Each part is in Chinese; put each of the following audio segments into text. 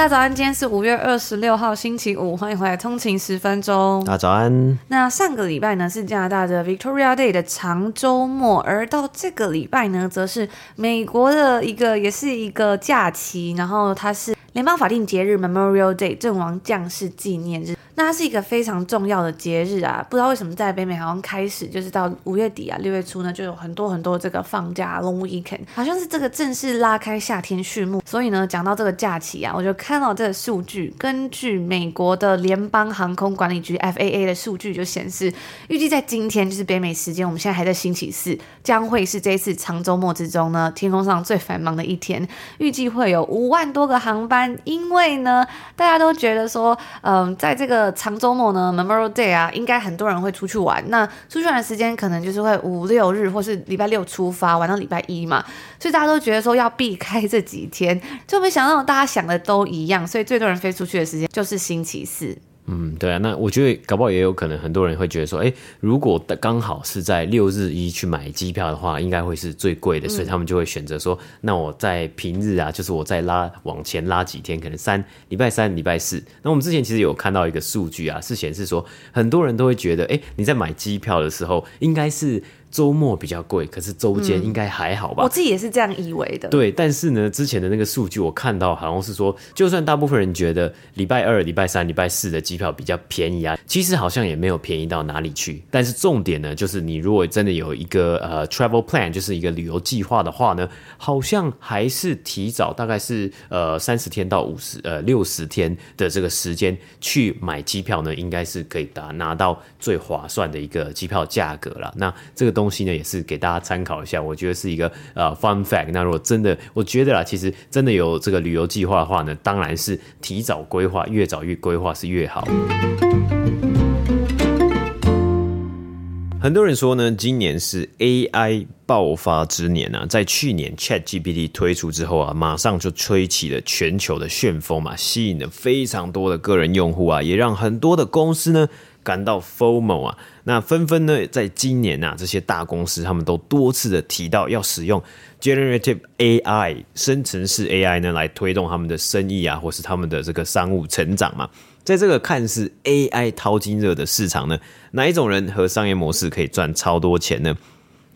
大家早安，今天是五月二十六号星期五，欢迎回来通勤十分钟。大家早安。那上个礼拜呢是加拿大的 Victoria Day 的长周末，而到这个礼拜呢，则是美国的一个也是一个假期，然后它是联邦法定节日 Memorial Day 阵亡将士纪念日。那它是一个非常重要的节日啊，不知道为什么在北美好像开始就是到五月底啊六月初呢，就有很多很多这个放假 long weekend，好像是这个正式拉开夏天序幕。所以呢，讲到这个假期啊，我就看到这个数据，根据美国的联邦航空管理局 FAA 的数据就显示，预计在今天就是北美时间，我们现在还在星期四，将会是这一次长周末之中呢天空上最繁忙的一天，预计会有五万多个航班，因为呢大家都觉得说，嗯，在这个长周末呢，Memorial Day 啊，应该很多人会出去玩。那出去玩的时间可能就是会五六日，或是礼拜六出发，玩到礼拜一嘛。所以大家都觉得说要避开这几天，就没想到大家想的都一样。所以最多人飞出去的时间就是星期四。嗯，对啊，那我觉得搞不好也有可能，很多人会觉得说，哎，如果刚好是在六日一去买机票的话，应该会是最贵的，所以他们就会选择说，那我在平日啊，就是我再拉往前拉几天，可能三礼拜三、礼拜四。那我们之前其实有看到一个数据啊，是显示说，很多人都会觉得，哎，你在买机票的时候，应该是。周末比较贵，可是周间应该还好吧？嗯，我自己也是这样以为的。对，但是呢，之前的那个数据我看到好像是说，就算大部分人觉得礼拜二、礼拜三、礼拜四的机票比较便宜啊，其实好像也没有便宜到哪里去。但是重点呢，就是你如果真的有一个呃 travel plan，就是一个旅游计划的话呢，好像还是提早大概是呃三十天到五十呃六十天的这个时间去买机票呢，应该是可以达拿到最划算的一个机票价格了。那这个东东西呢，也是给大家参考一下，我觉得是一个呃 fun fact。那如果真的，我觉得啦，其实真的有这个旅游计划的话呢，当然是提早规划，越早越规划是越好。很多人说呢，今年是 AI 爆发之年啊，在去年 ChatGPT 推出之后啊，马上就吹起了全球的旋风嘛，吸引了非常多的个人用户啊，也让很多的公司呢。感到 FOMO 啊，那纷纷呢，在今年啊，这些大公司他们都多次的提到要使用 Generative AI 生成式 AI 呢，来推动他们的生意啊，或是他们的这个商务成长嘛。在这个看似 AI 淘金热的市场呢，哪一种人和商业模式可以赚超多钱呢？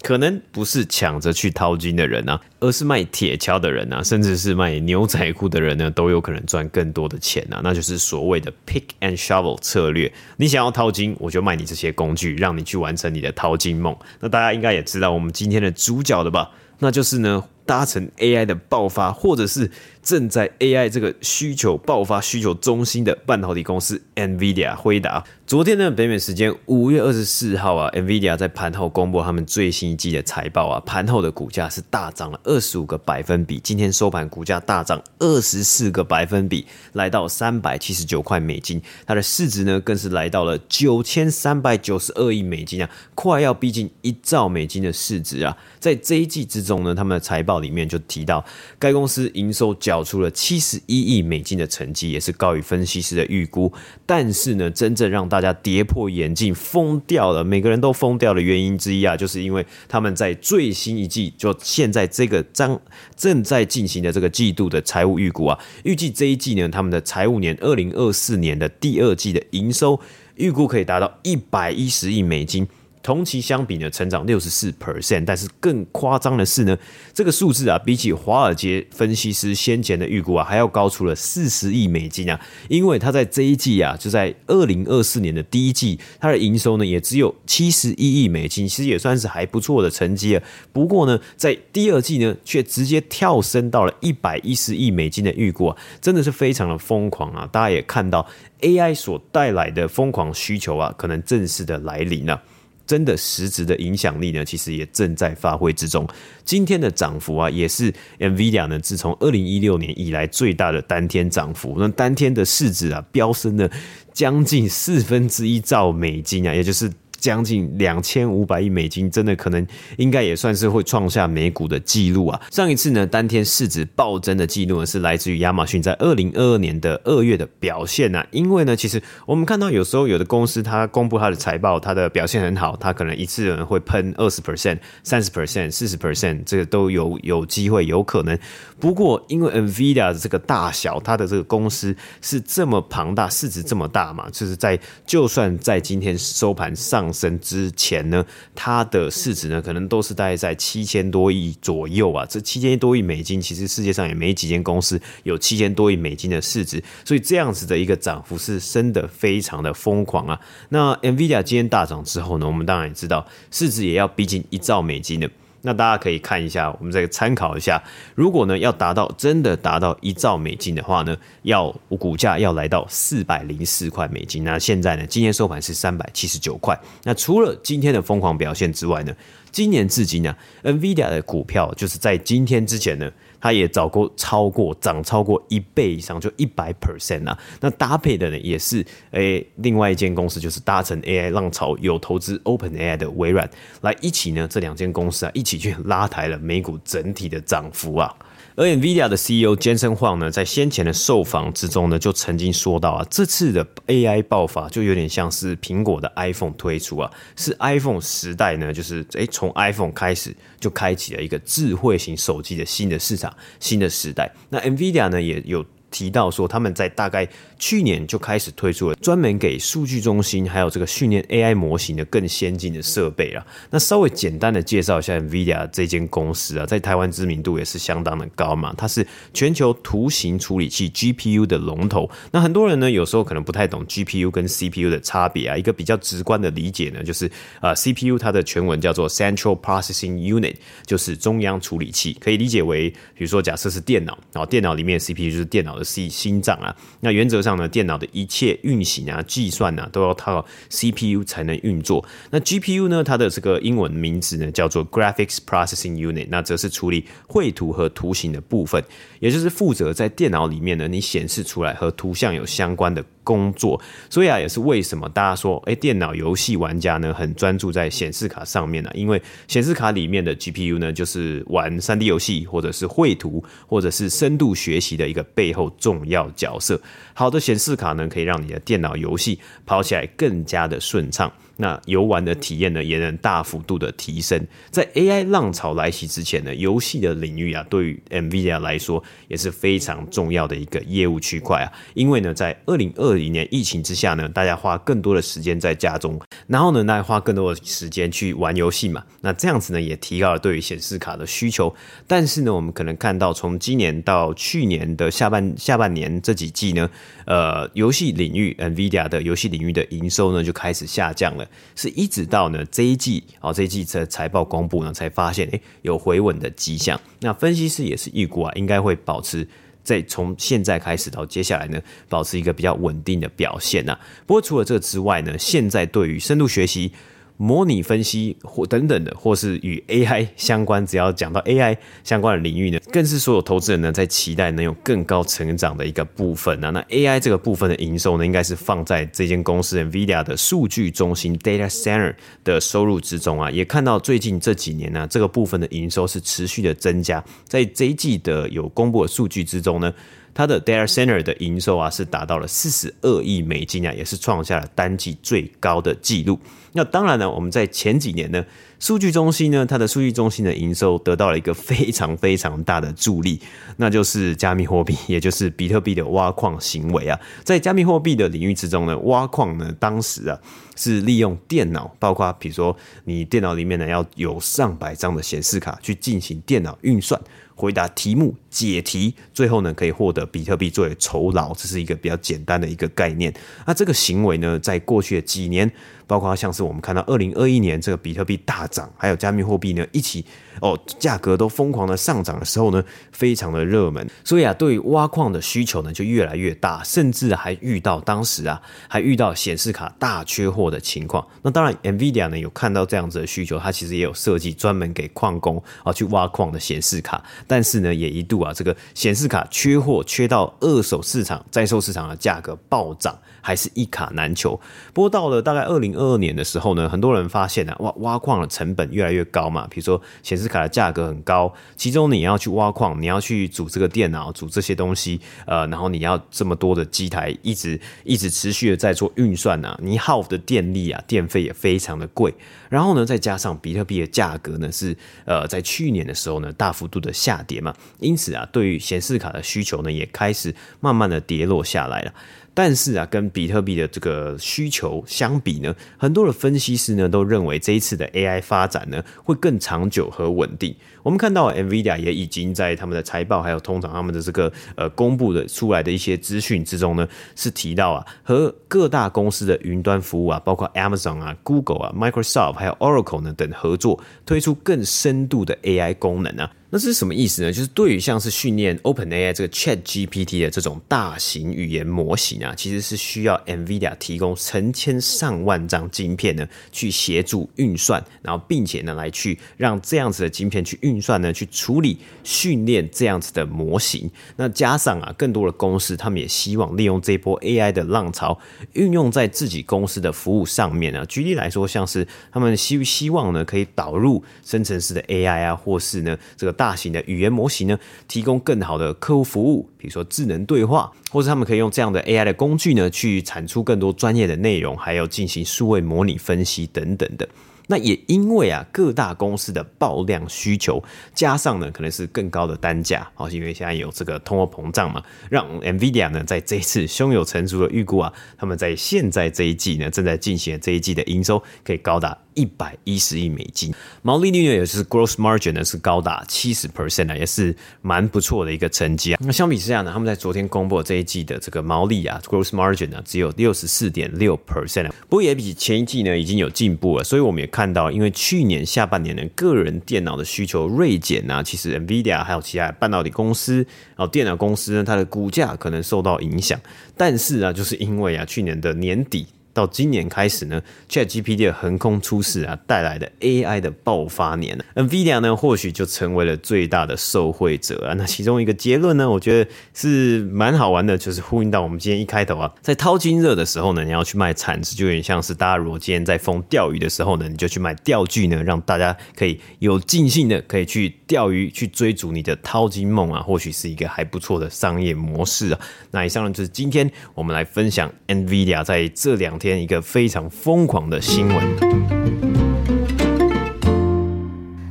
可能不是抢着去淘金的人啊，而是卖铁锹的人啊，甚至是卖牛仔裤的人呢，都有可能赚更多的钱啊。那就是所谓的 pick and shovel 策略。你想要淘金，我就卖你这些工具，让你去完成你的淘金梦。那大家应该也知道我们今天的主角了吧？那就是呢，搭乘 AI 的爆发，或者是正在 AI 这个需求爆发、需求中心的半导体公司 NVIDIA 辉达。昨天呢，北美时间五月二十四号啊，NVIDIA 在盘后公布他们最新一季的财报啊，盘后的股价是大涨了二十五个百分比，今天收盘股价大涨二十四个百分比，来到三百七十九块美金，它的市值呢更是来到了九千三百九十二亿美金啊，快要逼近一兆美金的市值啊，在这一季之中呢，他们的财报里面就提到，该公司营收缴出了七十一亿美金的成绩，也是高于分析师的预估。但是呢，真正让大家跌破眼镜、疯掉了，每个人都疯掉的原因之一啊，就是因为他们在最新一季，就现在这个正正在进行的这个季度的财务预估啊，预计这一季呢，他们的财务年二零二四年的第二季的营收预估可以达到一百一十亿美金。同期相比呢，成长六十四 percent，但是更夸张的是呢，这个数字啊，比起华尔街分析师先前的预估啊，还要高出了四十亿美金啊！因为他在这一季啊，就在二零二四年的第一季，它的营收呢也只有七十一亿美金，其实也算是还不错的成绩了。不过呢，在第二季呢，却直接跳升到了一百一十亿美金的预估啊，真的是非常的疯狂啊！大家也看到 AI 所带来的疯狂需求啊，可能正式的来临了。真的实质的影响力呢，其实也正在发挥之中。今天的涨幅啊，也是 NVIDIA 呢自从二零一六年以来最大的单天涨幅。那单天的市值啊，飙升了将近四分之一兆美金啊，也就是。将近两千五百亿美金，真的可能应该也算是会创下美股的记录啊！上一次呢，当天市值暴增的记录呢，是来自于亚马逊在二零二二年的二月的表现啊。因为呢，其实我们看到有时候有的公司它公布它的财报，它的表现很好，它可能一次人会喷二十 percent、三十 percent、四十 percent，这个都有有机会有可能。不过因为 NVIDIA 的这个大小，它的这个公司是这么庞大，市值这么大嘛，就是在就算在今天收盘上。升之前呢，它的市值呢，可能都是大概在七千多亿左右啊。这七千多亿美金，其实世界上也没几间公司有七千多亿美金的市值，所以这样子的一个涨幅是升的非常的疯狂啊。那 NVIDIA 今天大涨之后呢，我们当然也知道市值也要逼近一兆美金的。那大家可以看一下，我们再参考一下，如果呢要达到真的达到一兆美金的话呢，要股价要来到四百零四块美金。那现在呢，今天收盘是三百七十九块。那除了今天的疯狂表现之外呢，今年至今呢，NVIDIA 的股票就是在今天之前呢。它也早过超过涨超过一倍以上，就一百 percent 啊！那搭配的呢，也是诶、另外一间公司就是搭乘 AI 浪潮有投资 OpenAI 的微软来一起呢，这两间公司啊一起去拉抬了美股整体的涨幅啊。而 NVIDIA 的 CEO Jensen Huang 呢，在先前的受访之中呢，就曾经说到啊，这次的 AI 爆发就有点像是苹果的 iPhone 推出啊，是 iPhone 时代呢，就是诶，从 iPhone 开始就开启了一个智慧型手机的新的市场、新的时代。那 NVIDIA 呢，也有。提到说，他们在大概去年就开始推出了专门给数据中心还有这个训练 AI 模型的更先进的设备了。那稍微简单的介绍一下 NVIDIA 这间公司啊，在台湾知名度也是相当的高嘛。它是全球图形处理器 GPU 的龙头。那很多人呢，有时候可能不太懂 GPU 跟 CPU 的差别啊。一个比较直观的理解呢，就是啊，CPU 它的全文叫做 Central Processing Unit，就是中央处理器，可以理解为，比如说假设是电脑，然后电脑里面 CPU 就是电脑的。C 心脏啊，那原则上呢，电脑的一切运行啊、计算啊，都要靠 CPU 才能运作。那 GPU 呢，它的这个英文名字呢，叫做 Graphics Processing Unit，那则是处理绘图和图形的部分，也就是负责在电脑里面呢，你显示出来和图像有相关的工作。所以啊，也是为什么大家说，哎，电脑游戏玩家呢，很专注在显示卡上面呢？因为显示卡里面的 GPU 呢，就是玩 3D 游戏，或者是绘图，或者是深度学习的一个背后。重要角色，好的显示卡呢，可以让你的电脑游戏跑起来更加的顺畅。那游玩的体验呢，也能大幅度的提升。在 AI 浪潮来袭之前呢，游戏的领域啊，对于 NVIDIA 来说也是非常重要的一个业务区块啊。因为呢，在二零二零年疫情之下呢，大家花更多的时间在家中，然后呢，大家花更多的时间去玩游戏嘛。那这样子呢，也提高了对于显示卡的需求。但是呢，我们可能看到从今年到去年的下半下半年这几季呢，呃，游戏领域 NVIDIA 的游戏领域的营收呢，就开始下降了。是一直到呢这一季啊，这一季的财报公布呢，才发现诶有回稳的迹象。那分析师也是预估啊，应该会保持在从现在开始到接下来呢，保持一个比较稳定的表现呐。不过除了这个之外呢，现在对于深度学习模拟分析或等等的，或是与 AI 相关，只要讲到 AI 相关的领域呢，更是所有投资人呢在期待能有更高成长的一个部分啊。那 AI 这个部分的营收呢，应该是放在这间公司 NVIDIA 的数据中心 Data Center 的收入之中啊。也看到最近这几年呢，这个部分的营收是持续的增加，在这一季的有公布的数据之中呢。它的 data center 的营收啊是达到了四十二亿美金啊，也是创下了单季最高的纪录。那当然呢，我们在前几年呢，数据中心呢，它的数据中心的营收得到了一个非常非常大的助力，那就是加密货币，也就是比特币的挖矿行为啊。在加密货币的领域之中呢，挖矿呢，当时啊是利用电脑，包括比如说你电脑里面呢要有上百张的显示卡去进行电脑运算。回答题目、解题，最后呢可以获得比特币作为酬劳，这是一个比较简单的一个概念。那这个行为呢，在过去的几年，包括像是我们看到二零二一年这个比特币大涨，还有加密货币呢一起哦价格都疯狂的上涨的时候呢，非常的热门。所以啊，对于挖矿的需求呢就越来越大，甚至还遇到当时啊还遇到显示卡大缺货的情况。那当然，NVIDIA 呢有看到这样子的需求，它其实也有设计专门给矿工啊去挖矿的显示卡。但是呢，也一度啊，这个显示卡缺货，缺到二手市场、在售市场的价格暴涨，还是一卡难求。不过到了大概二零二二年的时候呢，很多人发现啊，挖挖矿的成本越来越高嘛。比如说显示卡的价格很高，其中你要去挖矿，你要去组这个电脑，组这些东西，呃，然后你要这么多的机台，一直一直持续的在做运算啊，你耗的电力啊，电费也非常的贵。然后呢，再加上比特币的价格呢是呃在去年的时候呢大幅度的下跌嘛，因此啊，对于显示卡的需求呢也开始慢慢的跌落下来了。但是啊，跟比特币的这个需求相比呢，很多的分析师呢都认为这一次的 AI 发展呢会更长久和稳定。我们看到 NVIDIA 也已经在他们的财报还有通常他们的这个呃公布的出来的一些资讯之中呢，是提到啊和各大公司的云端服务啊，包括 Amazon 啊、Google 啊、Microsoft 还有 Oracle 呢等合作，推出更深度的 AI 功能啊。那是什么意思呢？就是对于像是训练 OpenAI 这个 ChatGPT 的这种大型语言模型啊，其实是需要 NVIDIA 提供成千上万张晶片呢，去协助运算，然后并且呢来去让这样子的晶片去运算呢，去处理训练这样子的模型。那加上啊，更多的公司他们也希望利用这波 AI 的浪潮，运用在自己公司的服务上面啊。举例来说，像是他们希希望呢可以导入生成式的 AI 啊，或是呢这个大大型的语言模型呢，提供更好的客户服务，比如说智能对话，或者他们可以用这样的 AI 的工具呢，去产出更多专业的内容，还有进行数位模拟分析等等的。那也因为啊，各大公司的爆量需求，加上呢，可能是更高的单价，好，因为现在有这个通货膨胀嘛，让 NVIDIA 呢在这一次胸有成竹的预估啊，他们在现在这一季呢，正在进行这一季的营收可以高达。一百一十亿美金，毛利率呢，也是 gross margin 呢，是高达七十 percent 啊，也是蛮不错的一个成绩啊。那相比之下呢，他们在昨天公布这一季的这个毛利啊，gross margin 呢，只有六十四点六 percent，不过也比前一季呢已经有进步了。所以我们也看到，因为去年下半年的，个人电脑的需求锐减啊，其实 NVIDIA 还有其他半导体公司，然后电脑公司呢，它的股价可能受到影响。但是啊，就是因为啊，去年的年底。到今年开始呢，ChatGPT 的横空出世啊，带来的 AI 的爆发年，NVIDIA 呢或许就成为了最大的受惠者啊。那其中一个结论呢，我觉得是蛮好玩的，就是呼应到我们今天一开头啊，在淘金热的时候呢，你要去卖铲子，就有点像是大家如果今天在疯钓鱼的时候呢，你就去卖钓具呢，让大家可以有尽兴的可以去钓鱼，去追逐你的淘金梦啊，或许是一个还不错的商业模式啊。那以上呢就是今天我们来分享 NVIDIA 在这两天。一个非常疯狂的新闻。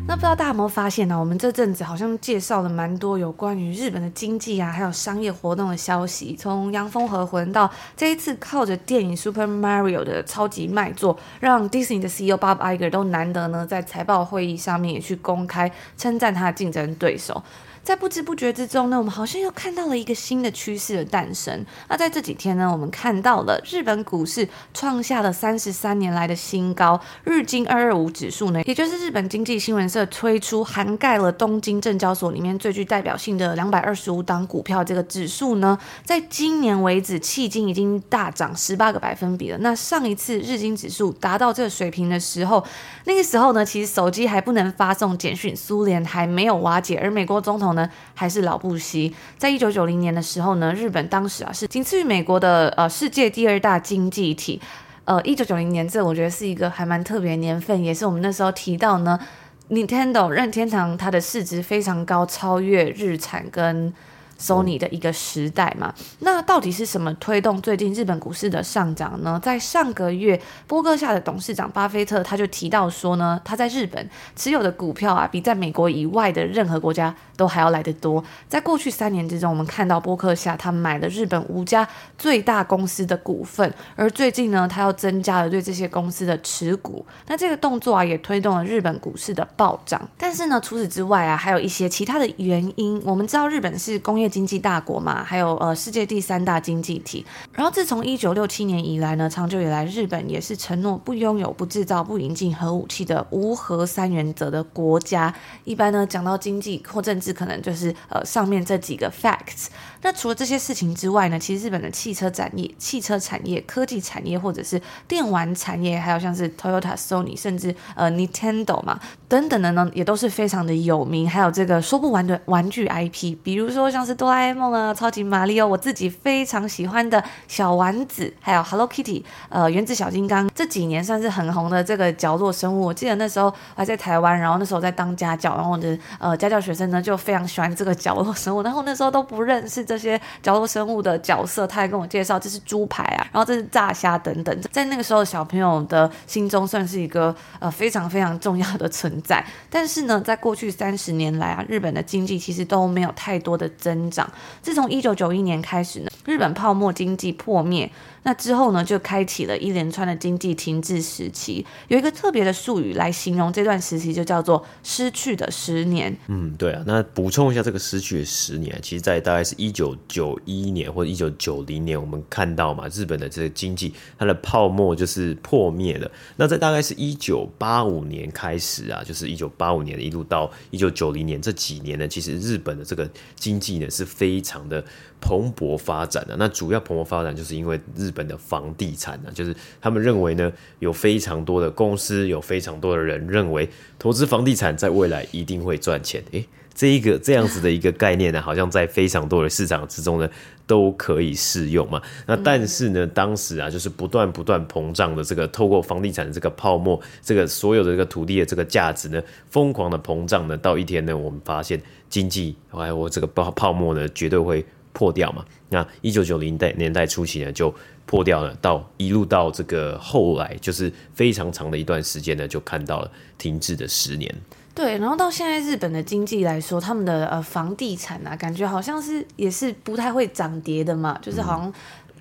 那不知道大家有没有发现呢？我们这阵子好像介绍了蛮多有关于日本的经济啊，还有商业活动的消息。从《洋风和魂》到这一次靠着电影《Super Mario》的超级卖座，让 Disney 的 CEO Bob Iger 都难得呢在财报会议上面也去公开称赞他的竞争对手。在不知不觉之中呢，我们好像又看到了一个新的趋势的诞生。那在这几天呢，我们看到了日本股市创下了三十三年来的新高，日经二二五指数呢，也就是日本经济新闻社推出涵盖了东京证交所里面最具代表性的两百二十五档股票这个指数呢，在今年为止迄今已经大涨十八个百分比了。那上一次日经指数达到这个水平的时候，那个时候呢，其实手机还不能发送简讯，苏联还没有瓦解，而美国总统呢还是老布希。在一九九零年的时候呢，日本当时啊是仅次于美国的呃世界第二大经济体。呃，一九九零年这我觉得是一个还蛮特别年份，也是我们那时候提到呢，Nintendo 任天堂它的市值非常高，超越日产跟。Sony 的一个时代嘛，那到底是什么推动最近日本股市的上涨呢？在上个月，波克夏的董事长巴菲特他就提到说呢，他在日本持有的股票啊，比在美国以外的任何国家都还要来得多。在过去三年之中，我们看到波克夏他买了日本五家最大公司的股份，而最近呢，他又增加了对这些公司的持股。那这个动作啊，也推动了日本股市的暴涨。但是呢，除此之外啊，还有一些其他的原因。我们知道日本是工业。业经济大国嘛，还有呃世界第三大经济体。然后自从一九六七年以来呢，长久以来日本也是承诺不拥有、不制造、不引进核武器的无核三原则的国家。一般呢讲到经济或政治，可能就是呃上面这几个 facts。那除了这些事情之外呢，其实日本的汽车产业、汽车产业、科技产业或者是电玩产业，还有像是 Toyota、Sony，甚至呃 Nintendo 嘛等等的呢，也都是非常的有名。还有这个说不完的玩具 IP，比如说像是。哆啦 A 梦啊，超级玛利欧，我自己非常喜欢的小丸子，还有 Hello Kitty，呃，原子小金刚，这几年算是很红的这个角落生物。我记得那时候还在台湾，然后那时候在当家教，然后我的呃家教学生呢就非常喜欢这个角落生物，然后那时候都不认识这些角落生物的角色，他还跟我介绍这是猪排啊，然后这是炸虾等等，在那个时候小朋友的心中算是一个呃非常非常重要的存在。但是呢，在过去三十年来啊，日本的经济其实都没有太多的增增长。自从一九九一年开始呢，日本泡沫经济破灭。那之后呢，就开启了一连串的经济停滞时期。有一个特别的术语来形容这段时期，就叫做“失去的十年”。嗯，对啊。那补充一下，这个“失去的十年”，其实，在大概是一九九一年或者一九九零年，我们看到嘛，日本的这个经济它的泡沫就是破灭了。那在大概是一九八五年开始啊，就是一九八五年一路到一九九零年这几年呢，其实日本的这个经济呢是非常的蓬勃发展的。那主要蓬勃发展就是因为日本的房地产呢，就是他们认为呢，有非常多的公司，有非常多的人认为投资房地产在未来一定会赚钱。诶，这一个这样子的一个概念呢，好像在非常多的市场之中呢都可以适用嘛。那但是呢，当时啊，就是不断不断膨胀的这个透过房地产的这个泡沫，这个所有的这个土地的这个价值呢，疯狂的膨胀呢，到一天呢，我们发现经济还有我这个泡泡沫呢，绝对会。破掉嘛？那一九九零代年代初期呢，就破掉了，到一路到这个后来，就是非常长的一段时间呢，就看到了停滞的十年。对，然后到现在日本的经济来说，他们的呃房地产啊，感觉好像是也是不太会涨跌的嘛，就是好像、嗯、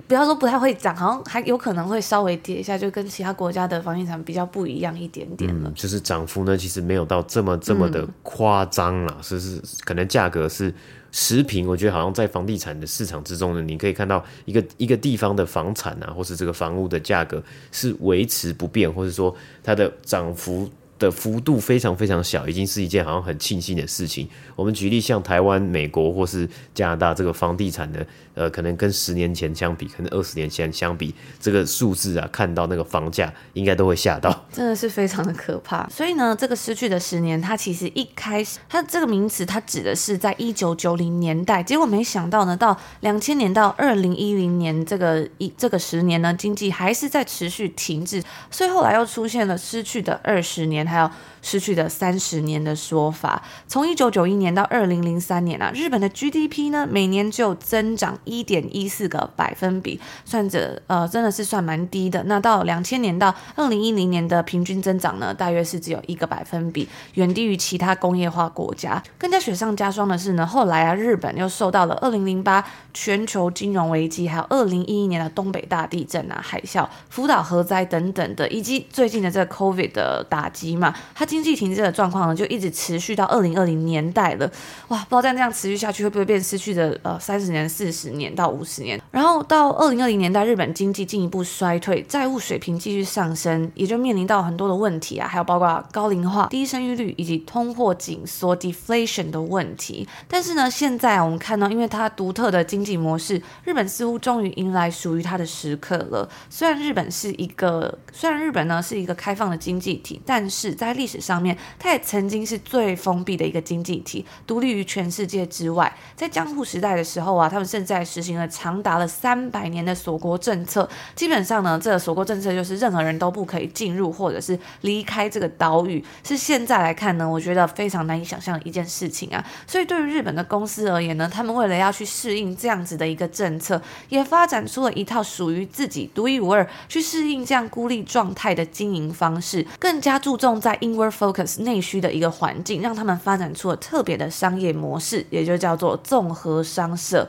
不要说不太会涨，好像还有可能会稍微跌一下，就跟其他国家的房地产比较不一样一点点了。嗯、就是涨幅呢，其实没有到这么这么的夸张啦，是、嗯、是，可能价格是。持平，我觉得好像在房地产的市场之中呢，你可以看到一个一个地方的房产啊，或是这个房屋的价格是维持不变，或者说它的涨幅的幅度非常非常小，已经是一件好像很庆幸的事情。我们举例像台湾、美国或是加拿大这个房地产的。呃，可能跟十年前相比，可能二十年前相比，这个数字啊，看到那个房价，应该都会吓到，真的是非常的可怕。所以呢，这个失去的十年，它其实一开始，它这个名词，它指的是在一九九零年代，结果没想到呢，到两千年到二零一零年这个一这个十年呢，经济还是在持续停滞，所以后来又出现了失去的二十年，还有失去的三十年的说法。从一九九一年到二零零三年啊，日本的 GDP 呢，每年就增长。一点一四个百分比，算着呃真的是算蛮低的。那到两千年到二零一零年的平均增长呢，大约是只有一个百分比，远低于其他工业化国家。更加雪上加霜的是呢，后来啊日本又受到了二零零八全球金融危机，还有二零一一年的东北大地震啊、海啸、福岛核灾等等的，以及最近的这个 COVID 的打击嘛，它经济停滞的状况呢，就一直持续到二零二零年代了。哇，不知道这样持续下去会不会变失去的呃三十年、四十年到五十年。然后到二零二零年代，日本经济进一步衰退，债务水平继续上升，也就面临到很多的问题啊，还有包括高龄化、低生育率以及通货紧缩 （deflation） 的问题。但是呢，现在，我们看到，因为它独特的经济模式，日本似乎终于迎来属于它的时刻了。虽然日本是一个，虽然日本呢是一个开放的经济体，但是在历史上面，它也曾经是最封闭的一个经济体，独立于全世界之外。在江户时代的时候啊，他们甚至在实行了长达了三百年的锁国政策。基本上呢，这个锁国政策就是任何人都不可以进入或者是离开这个岛屿。是现在来看呢，我觉得非常难以想象的一件事情啊。所以对于日本的公司而言呢，他们为了要去适应这样子的一个政策，也发展出了一套属于自己独一无二去适应这样孤立状态的经营方式，更加注重在因为 focus 内需的一个环境，让他们发展出了特别的商业模式，也就叫做综合商社。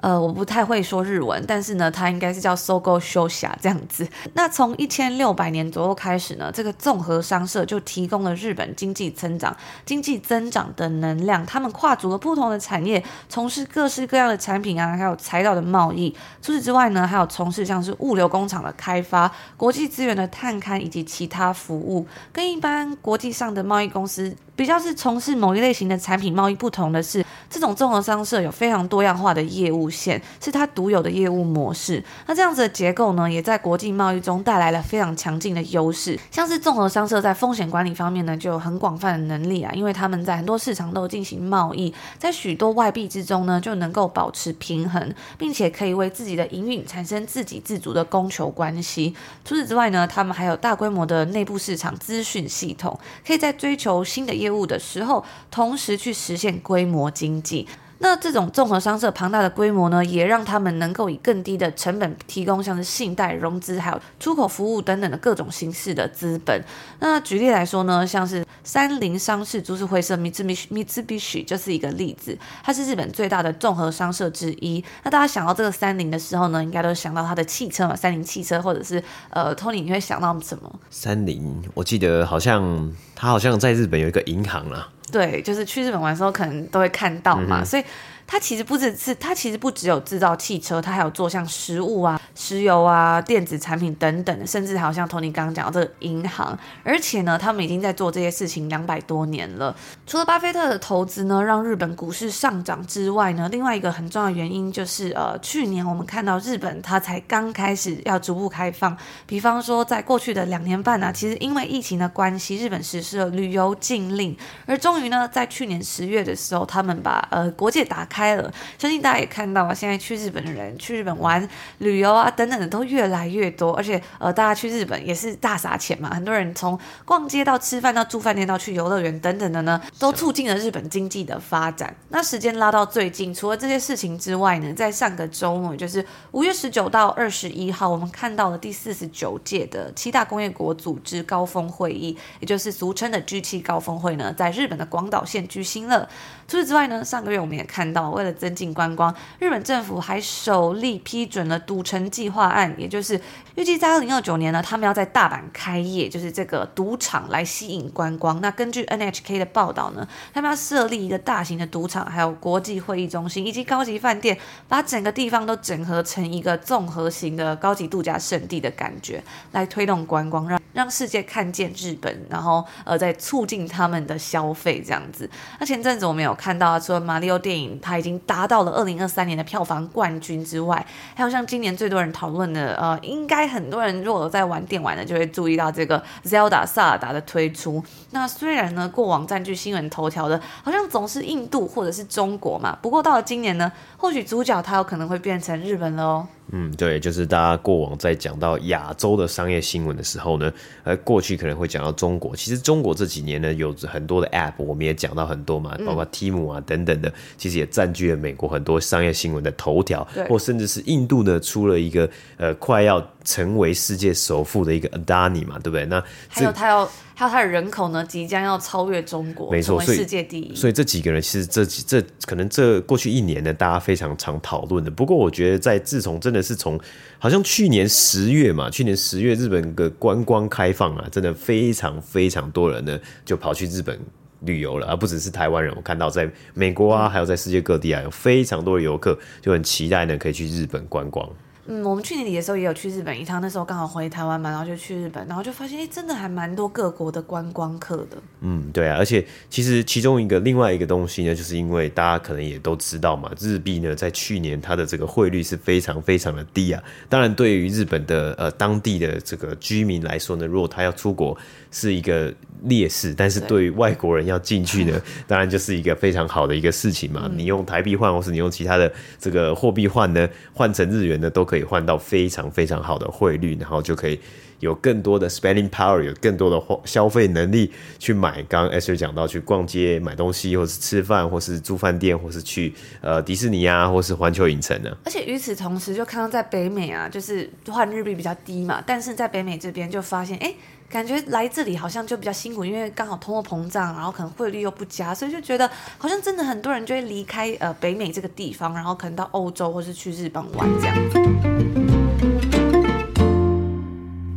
呃，我不太会说日文，但是呢，它应该是叫 Sogo Shosha 这样子。那从一千六百年左右开始呢，这个综合商社就提供了日本经济增长、经济增长的能量。他们跨足了不同的产业，从事各式各样的产品啊，还有材料的贸易。除此之外呢，还有从事像是物流工厂的开发、国际资源的探勘以及其他服务。跟一般国际上的贸易公司比较是从事某一类型的产品贸易不同的是，这种综合商社有非常多样化的业务。线是它独有的业务模式，那这样子的结构呢，也在国际贸易中带来了非常强劲的优势。像是综合商社在风险管理方面呢，就有很广泛的能力啊，因为他们在很多市场都进行贸易，在许多外币之中呢，就能够保持平衡，并且可以为自己的营运产生自给自足的供求关系。除此之外呢，他们还有大规模的内部市场资讯系统，可以在追求新的业业务的时候，同时去实现规模经济。那这种综合商社庞大的规模呢，也让他们能够以更低的成本提供像是信贷、融资，还有出口服务等等的各种形式的资本。那举例来说呢，像是三菱商事株式会社 Mitsubishi Mitsubishi 就是一个例子，它是日本最大的综合商社之一。那大家想到这个三菱的时候呢，应该都想到它的汽车嘛，三菱汽车，或者是呃，Tony 你会想到什么？三菱，我记得好像它好像在日本有一个银行啊。对，就是去日本玩的时候，可能都会看到嘛，嗯、所以。它其实不只是，它其实不只有制造汽车，它还有做像食物啊、石油啊、电子产品等等，甚至还有像 Tony 刚刚讲的这个银行。而且呢，他们已经在做这些事情两百多年了。除了巴菲特的投资呢，让日本股市上涨之外呢，另外一个很重要的原因就是，呃，去年我们看到日本它才刚开始要逐步开放，比方说在过去的两年半呢、啊，其实因为疫情的关系，日本实施了旅游禁令，而终于呢，在去年十月的时候，他们把呃国界打开。开了，相信大家也看到啊，现在去日本的人去日本玩、旅游啊等等的都越来越多，而且呃，大家去日本也是大撒钱嘛，很多人从逛街到吃饭到住饭店到去游乐园等等的呢，都促进了日本经济的发展。那时间拉到最近，除了这些事情之外呢，在上个周末，就是五月十九到二十一号，我们看到了第四十九届的七大工业国组织高峰会议，也就是俗称的 G7 高峰会呢，在日本的广岛县举行了。除此之外呢，上个月我们也看到。为了增进观光，日本政府还首例批准了赌城计划案，也就是预计在二零二九年呢，他们要在大阪开业，就是这个赌场来吸引观光。那根据 NHK 的报道呢，他们要设立一个大型的赌场，还有国际会议中心以及高级饭店，把整个地方都整合成一个综合型的高级度假胜地的感觉，来推动观光，让让世界看见日本，然后呃，再促进他们的消费这样子。那前阵子我们有看到，除了马里奥电影，它已经达到了二零二三年的票房冠军之外，还有像今年最多人讨论的，呃，应该很多人如果在玩电玩的，就会注意到这个 Zelda 萨尔达的推出。那虽然呢，过往占据新闻头条的，好像总是印度或者是中国嘛，不过到了今年呢，或许主角它有可能会变成日本了哦。嗯，对，就是大家过往在讲到亚洲的商业新闻的时候呢，呃，过去可能会讲到中国。其实中国这几年呢，有很多的 App，我们也讲到很多嘛，包括姆啊等等的，其实也占据了美国很多商业新闻的头条，或甚至是印度呢出了一个呃快要成为世界首富的一个 Adani 嘛，对不对？那还有他要。还有他的人口呢，即将要超越中国，没错，成为世界第一。所以这几个人其实这几这可能这过去一年呢，大家非常常讨论的。不过我觉得，在自从真的是从好像去年十月嘛，去年十月日本的观光开放啊，真的非常非常多人呢就跑去日本旅游了，而不只是台湾人。我看到在美国啊，还有在世界各地啊，有非常多的游客就很期待呢，可以去日本观光。嗯，我们去年底的时候也有去日本一趟，那时候刚好回台湾嘛，然后就去日本，然后就发现，哎，真的还蛮多各国的观光客的。嗯，对啊，而且其实其中一个另外一个东西呢，就是因为大家可能也都知道嘛，日币呢在去年它的这个汇率是非常非常的低啊。当然，对于日本的呃当地的这个居民来说呢，如果他要出国是一个劣势，但是对于外国人要进去呢，当然就是一个非常好的一个事情嘛。嗯、你用台币换，或是你用其他的这个货币换呢，换成日元呢，都可以以换到非常非常好的汇率，然后就可以有更多的 spending power，有更多的消费能力去买。刚刚 Esther 讲到去逛街买东西，或是吃饭，或是住饭店，或是去呃迪士尼啊，或是环球影城啊。而且与此同时，就看到在北美啊，就是换日币比较低嘛，但是在北美这边就发现，哎。感觉来这里好像就比较辛苦，因为刚好通货膨胀，然后可能汇率又不佳，所以就觉得好像真的很多人就会离开呃北美这个地方，然后可能到欧洲或是去日本玩这样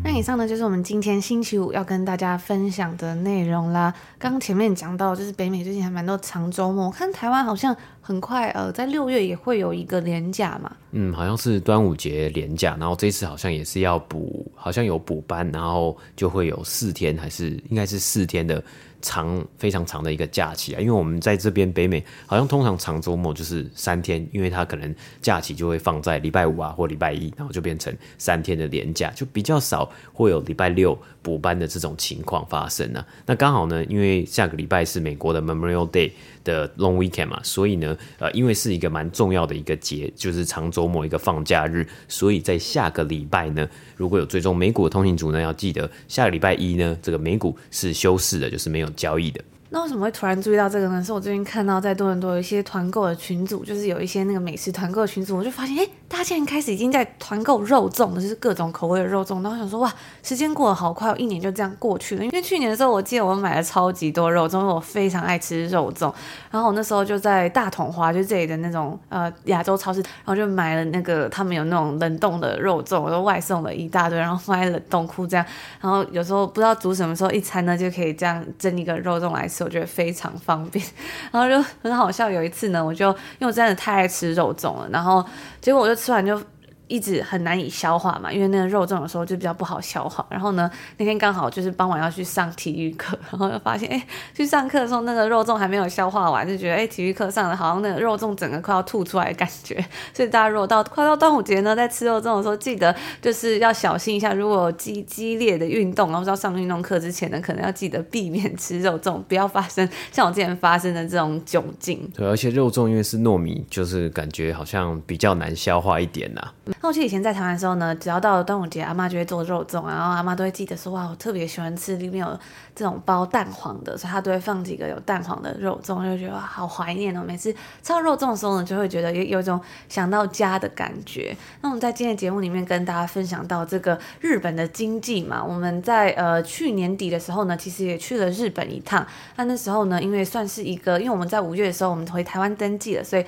那。以上呢就是我们今天星期五要跟大家分享的内容啦。刚刚前面讲到，就是北美最近还蛮多长周末，我看台湾好像很快呃在六月也会有一个连假嘛。嗯，好像是端午节连假，然后这次好像也是要补，好像有补班，然后就会有四天还是应该是四天的。长非常长的一个假期啊，因为我们在这边北美，好像通常长周末就是三天，因为它可能假期就会放在礼拜五啊或礼拜一，然后就变成三天的连假，就比较少会有礼拜六补班的这种情况发生啊。那刚好呢，因为下个礼拜是美国的 Memorial Day 的 Long Weekend 嘛，所以呢，呃，因为是一个蛮重要的一个节，就是长周末一个放假日，所以在下个礼拜呢，如果有追踪美股的通行组呢，要记得下个礼拜一呢，这个美股是休市的，就是没有交易的。那为什么会突然注意到这个呢？是我最近看到在多伦多有一些团购的群组，就是有一些那个美食团购群组，我就发现，哎，大家现在开始已经在团购肉粽，就是各种口味的肉粽。然后想说，哇，时间过得好快，一年就这样过去了。因为去年的时候，我记得我买了超级多肉粽，因为我非常爱吃肉粽。然后我那时候就在大统华，就这里的那种呃亚洲超市，然后就买了那个他们有那种冷冻的肉粽，我都外送了一大堆，然后放在冷冻库这样。然后有时候不知道煮什么时候一餐呢，就可以这样蒸一个肉粽来吃，我觉得非常方便。然后就很好笑，有一次呢，我就因为我真的太爱吃肉粽了，然后结果我就吃完就。一直很难以消化嘛，因为那个肉粽的时候就比较不好消化。然后呢，那天刚好就是傍晚要去上体育课，然后就发现，哎，去上课的时候那个肉粽还没有消化完，就觉得，哎，体育课上的好像那个肉粽整个快要吐出来的感觉。所以大家如果到快到端午节呢，在吃肉粽的时候，记得就是要小心一下，如果激激烈的运动，然后要上运动课之前呢，可能要记得避免吃肉粽，不要发生像我之前发生的这种窘境。对，而且肉粽因为是糯米，就是感觉好像比较难消化一点呐、那我记得以前在台湾的时候呢，只要到了端午节，阿妈就会做肉粽，然后阿妈都会记得说，哇，我特别喜欢吃里面有这种包蛋黄的，所以她都会放几个有蛋黄的肉粽，就觉得，好怀念哦。每次吃到肉粽的时候呢，就会觉得有有一种想到家的感觉。那我们在今天节目里面跟大家分享到这个日本的经济嘛，我们在呃去年底的时候呢，其实也去了日本一趟。那那时候呢，因为算是一个，因为我们在五月的时候我们回台湾登记了，所以。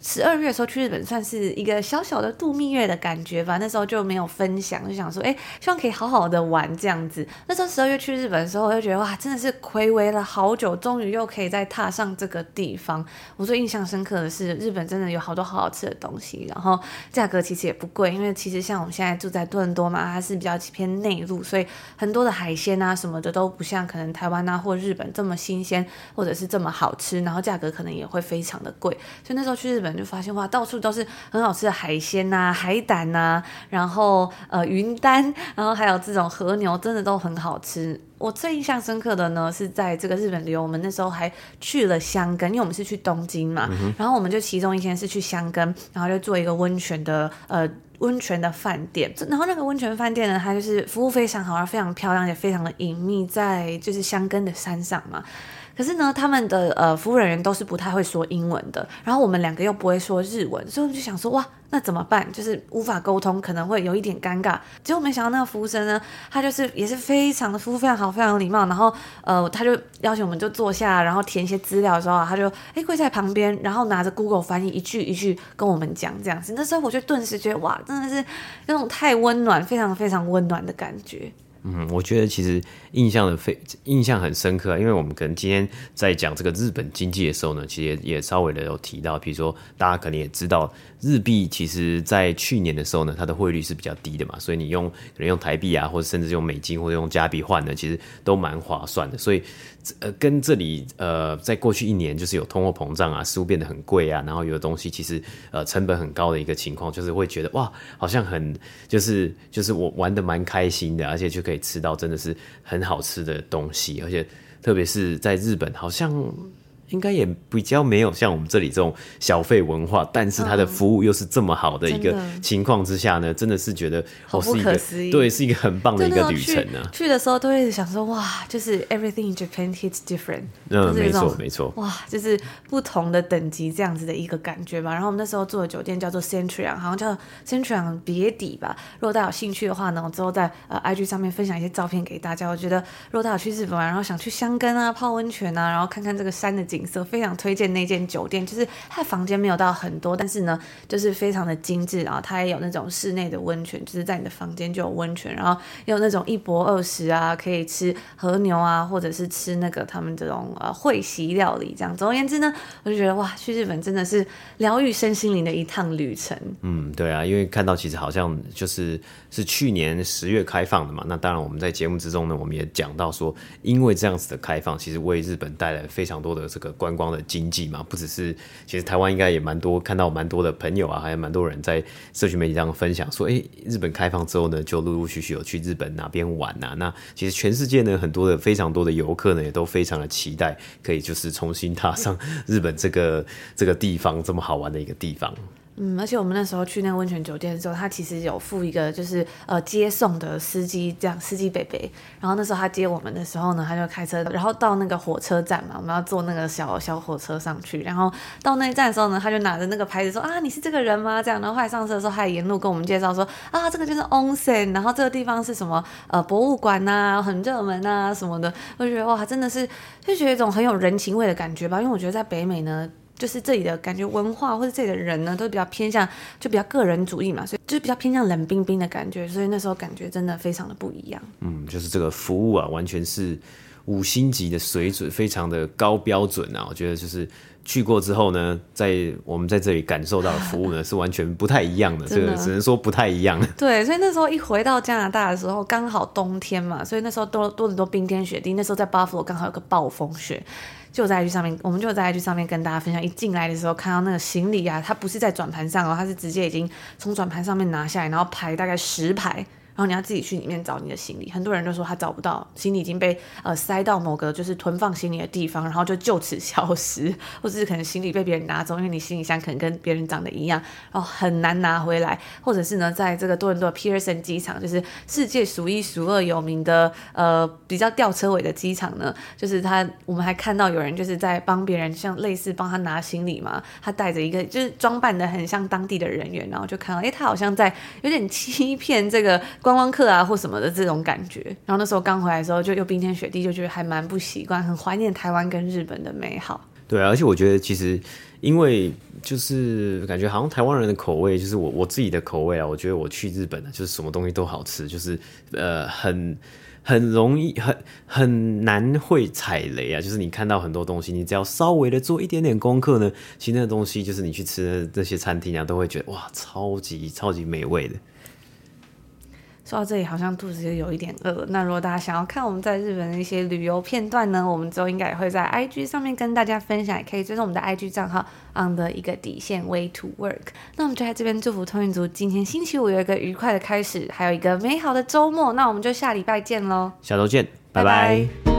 十二月的时候去日本，算是一个小小的度蜜月的感觉吧。那时候就没有分享，就想说，哎，希望可以好好的玩这样子。那时候十二月去日本的时候，我就觉得哇，真的是睽违了好久，终于又可以再踏上这个地方。我最印象深刻的是，日本真的有好多好好吃的东西，然后价格其实也不贵，因为其实像我们现在住在多伦多嘛，它是比较偏内陆，所以很多的海鲜啊什么的都不像可能台湾啊或日本这么新鲜，或者是这么好吃，然后价格可能也会非常的贵。所以那时候去日本。就发现哇，到处都是很好吃的海鲜呐、啊、海胆呐、啊，然后呃云丹，然后还有这种和牛，真的都很好吃。我最印象深刻的呢，是在这个日本旅游，我们那时候还去了箱根，因为我们是去东京嘛，嗯、然后我们就其中一天是去箱根，然后就做一个温泉的呃温泉的饭店，然后那个温泉饭店呢，它就是服务非常好，然后非常漂亮，也非常的隐秘，在就是香根的山上嘛。可是呢，他们的呃服务人员都是不太会说英文的，然后我们两个又不会说日文，所以我们就想说，哇，那怎么办？就是无法沟通，可能会有一点尴尬。结果没想到那个服务生呢，他就是也是非常的服务非常好，非常有礼貌，然后呃，他就邀请我们就坐下，然后填一些资料的时候，他就哎跪在旁边，然后拿着 Google 翻译一句一句跟我们讲这样子。那时候我就顿时觉得，哇，真的是那种太温暖，非常非常温暖的感觉。嗯，我觉得其实印象的非印象很深刻，因为我们可能今天在讲这个日本经济的时候呢，其实，也稍微的有提到，比如说大家可能也知道，日币其实在去年的时候呢，它的汇率是比较低的嘛，所以你用可能用台币啊，或者甚至用美金或者用加币换呢，其实都蛮划算的，所以。呃，跟这里呃，在过去一年就是有通货膨胀啊，食物变得很贵啊，然后有的东西其实呃成本很高的一个情况，就是会觉得哇，好像很就是就是我玩得蛮开心的，而且就可以吃到真的是很好吃的东西，而且特别是在日本，好像。应该也比较没有像我们这里这种小费文化，但是它的服务又是这么好的一个情况之下呢，真的是觉得好不可思议，对，是一个很棒的一个旅程呢、啊。去的时候都会想说，哇，就是 everything in Japan hits different，嗯，没错没错，哇，就是不同的等级这样子的一个感觉吧。然后我们那时候住的酒店叫做 Centurion，好像叫 Centurion 别底吧。如果大家有兴趣的话呢，我之后在呃 IG 上面分享一些照片给大家。我觉得如果大家有去日本玩，然后想去香根啊泡温泉啊，然后看看这个山的景。景色非常推荐那间酒店，就是它房间没有到很多，但是呢，就是非常的精致，然后它也有那种室内的温泉，就是在你的房间就有温泉，然后也有那种一泊二食啊，可以吃和牛啊，或者是吃那个他们这种呃会席料理这样。总而言之呢，我就觉得哇，去日本真的是疗愈身心灵的一趟旅程。嗯，对啊，因为看到其实好像就是是去年十月开放的嘛，那当然我们在节目之中呢，我们也讲到说，因为这样子的开放，其实为日本带来非常多的这个。观光的经济嘛，不只是，其实台湾应该也蛮多，看到蛮多的朋友啊，还有蛮多人在社群媒体上分享说，哎、日本开放之后呢，就陆陆续续有去日本哪边玩、啊。那其实全世界呢，很多的非常多的游客呢，也都非常的期待，可以就是重新踏上日本这个这个地方这么好玩的一个地方。嗯，而且我们那时候去那个温泉酒店的时候，他其实有附一个就是呃接送的司机，这样司机北北。然后那时候他接我们的时候呢，他就开车，然后到那个火车站嘛，我们要坐那个小小火车上去。然后到那一站的时候呢，他就拿着那个牌子说啊，你是这个人吗？这样。然后后来上车的时候，他也沿路跟我们介绍说啊，这个就是 onsen，然后这个地方是什么呃博物馆呐、啊，很热门啊什么的。我就觉得哇，真的是就觉得一种很有人情味的感觉吧。因为我觉得在北美呢。就是这里的感觉，文化或者这里的人呢，都比较偏向，就比较个人主义嘛，所以就是比较偏向冷冰冰的感觉，所以那时候感觉真的非常的不一样。嗯，就是这个服务啊，完全是五星级的水准，非常的高标准啊。我觉得就是去过之后呢，在我们在这里感受到的服务呢，是完全不太一样的。这个只能说不太一样。对，所以那时候一回到加拿大的时候，刚好冬天嘛，所以那时候多多很多冰天雪地。那时候在 Buffalo 刚好有个暴风雪。就在 IG 上面，我们就在 IG 上面跟大家分享。一进来的时候，看到那个行李啊，它不是在转盘上哦，它是直接已经从转盘上面拿下来，然后排大概十排。然后你要自己去里面找你的行李，很多人都说他找不到，行李已经被呃塞到某个就是囤放行李的地方，然后就就此消失，或者是可能行李被别人拿走，因为你行李箱可能跟别人长得一样，然后很难拿回来，或者是呢，在这个多伦多 Pearson 机场，就是世界数一数二有名的呃比较吊车尾的机场呢，就是他我们还看到有人就是在帮别人像类似帮他拿行李嘛，他带着一个就是装扮的很像当地的人员，然后就看到哎他好像在有点欺骗这个。观光客啊，或什么的这种感觉，然后那时候刚回来的时候，就又冰天雪地，就觉得还蛮不习惯，很怀念台湾跟日本的美好。对啊，而且我觉得其实，因为就是感觉好像台湾人的口味，就是我我自己的口味啊，我觉得我去日本呢，就是什么东西都好吃，就是呃很很容易很很难会踩雷啊，就是你看到很多东西，你只要稍微的做一点点功课呢，其实那东西就是你去吃的这些餐厅啊，都会觉得哇，超级超级美味的。说到这里，好像肚子就有一点饿。那如果大家想要看我们在日本的一些旅游片段呢，我们之后应该也会在 IG 上面跟大家分享，也可以追踪我们的 IG 账号 on 的一个底线 Way to Work。那我们就在这边祝福通运族今天星期五有一个愉快的开始，还有一个美好的周末。那我们就下礼拜见喽，下周见，拜拜。拜拜。